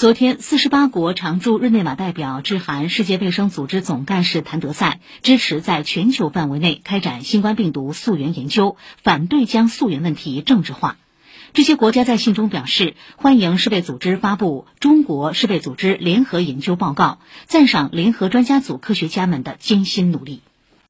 昨天，四十八国常驻日内瓦代表致函世界卫生组织总干事谭德赛，支持在全球范围内开展新冠病毒溯源研究，反对将溯源问题政治化。这些国家在信中表示，欢迎世卫组织发布中国世卫组织联合研究报告，赞赏联合专家组科学家们的艰辛努力。